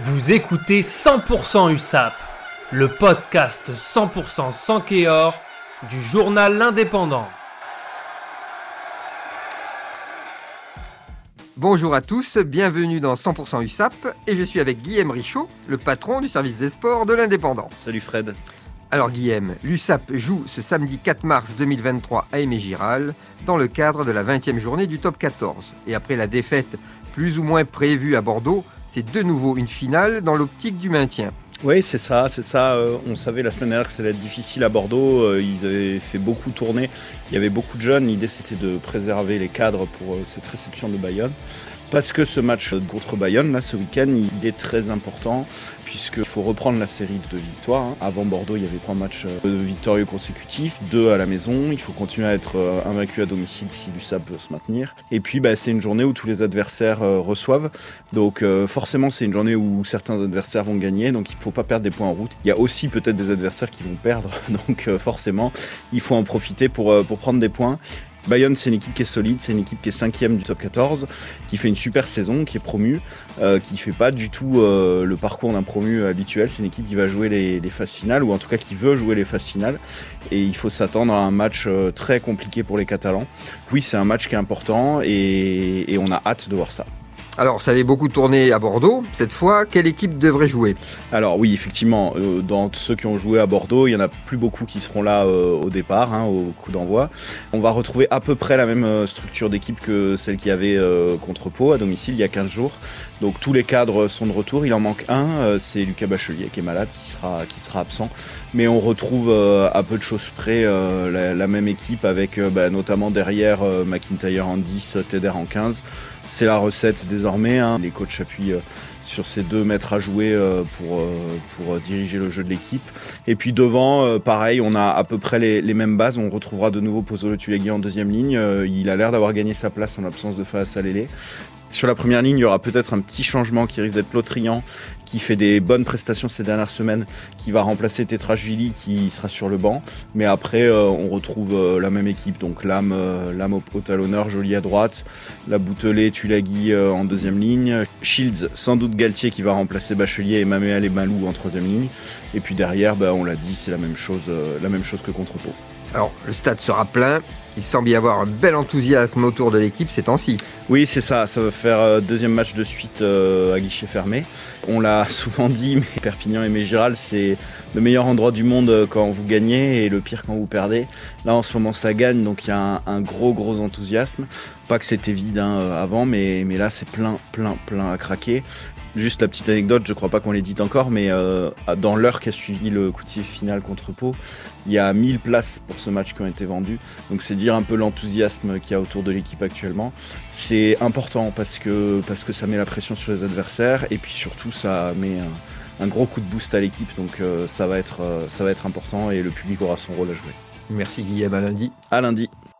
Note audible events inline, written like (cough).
Vous écoutez 100% USAP, le podcast 100% sans Kéor du journal L'Indépendant. Bonjour à tous, bienvenue dans 100% USAP et je suis avec Guillaume Richaud, le patron du service des sports de l'Indépendant. Salut Fred. Alors Guillaume, l'USAP joue ce samedi 4 mars 2023 à Aimé Giral dans le cadre de la 20e journée du top 14. Et après la défaite plus ou moins prévue à Bordeaux, c'est de nouveau une finale dans l'optique du maintien. Oui, c'est ça, c'est ça. Euh, on savait la semaine dernière que ça allait être difficile à Bordeaux. Euh, ils avaient fait beaucoup tourner. Il y avait beaucoup de jeunes. L'idée, c'était de préserver les cadres pour euh, cette réception de Bayonne. Parce que ce match contre Bayonne, là, ce week-end, il est très important, puisqu'il faut reprendre la série de victoires. hein. Avant Bordeaux, il y avait trois matchs victorieux consécutifs, deux à la maison. Il faut continuer à être invaincu à domicile si l'USAP veut se maintenir. Et puis, bah, c'est une journée où tous les adversaires reçoivent. Donc, forcément, c'est une journée où certains adversaires vont gagner. Donc, il faut pas perdre des points en route. Il y a aussi peut-être des adversaires qui vont perdre. (laughs) Donc, euh, forcément, il faut en profiter pour, euh, pour prendre des points. Bayonne, c'est une équipe qui est solide, c'est une équipe qui est cinquième du top 14, qui fait une super saison, qui est promue, euh, qui fait pas du tout le parcours d'un promu habituel. C'est une équipe qui va jouer les, phases finales, ou en tout cas qui veut jouer les phases finales. Et il faut s'attendre à un match très compliqué pour les Catalans. Oui, c'est un match qui est important et on a hâte de voir ça. Alors ça avait beaucoup tourné à Bordeaux, cette fois, quelle équipe devrait jouer? Alors oui, effectivement, euh, dans ceux qui ont joué à Bordeaux, il y en a plus beaucoup qui seront là euh, au départ, hein, au coup d'envoi. On va retrouver à peu près la même euh, structure d'équipe que celle qu'il y avait contre Pau à domicile il y a 15 jours. Donc tous les cadres sont de retour. Il en manque un, c'est Lucas Bachelier qui est malade, qui sera, absent. Mais on retrouve à peu de choses près la, même équipe avec bah, notamment derrière McIntyre en 10, Teder en 15. C'est la recette désormais. hein. Les coachs appuient euh, sur ces deux maîtres à jouer euh, pour, euh, diriger le jeu de l'équipe. Et puis devant, pareil, on a à peu près les, mêmes bases. On retrouvera de nouveau Pozzolo Tulegui en deuxième ligne. Il a l'air d'avoir gagné sa place en l'absence de Faa Salele. Sur la première ligne, il y aura peut-être un petit changement qui risque d'être Lotrian, qui fait des bonnes prestations ces dernières semaines, qui va remplacer Tetrashvili, qui sera sur le banc. Mais après, euh, on retrouve euh, la même équipe, donc Lame, euh, Lame au, au talonneur, Joly à droite, la Boutelet, Tulagi euh, en deuxième ligne, Shields, sans doute Galtier qui va remplacer Bachelier et Maméal et Malou en troisième ligne. Et puis derrière, bah, on l'a dit, c'est la même chose, la même chose que contre Pau. Alors le stade sera plein, il semble y avoir un bel enthousiasme autour de l'équipe ces temps-ci. Oui, c'est ça. Ça va faire deuxième match de suite à guichet fermé. On l'a souvent dit, mais Perpignan et Mégiral, c'est le meilleur endroit du monde euh, quand vous gagnez et le pire quand vous perdez. Là, en ce moment, ça gagne, donc il y a un, un gros, gros enthousiasme. Pas que c'était vide hein, euh, avant, mais, mais là, c'est plein, plein, plein à craquer. Juste la petite anecdote, je crois pas qu'on l'ait dit encore, mais euh, dans l'heure qui a suivi le coup de sifflet final contre Pau, il y a 1000 places pour ce match qui ont été vendues. Donc c'est dire un peu l'enthousiasme qu'il y a autour de l'équipe actuellement. C'est important parce que, parce que ça met la pression sur les adversaires et puis surtout ça met un, un gros coup de boost à l'équipe. Donc euh, ça, va être, euh, ça va être important et le public aura son rôle à jouer. Merci Guillaume, à lundi. À lundi.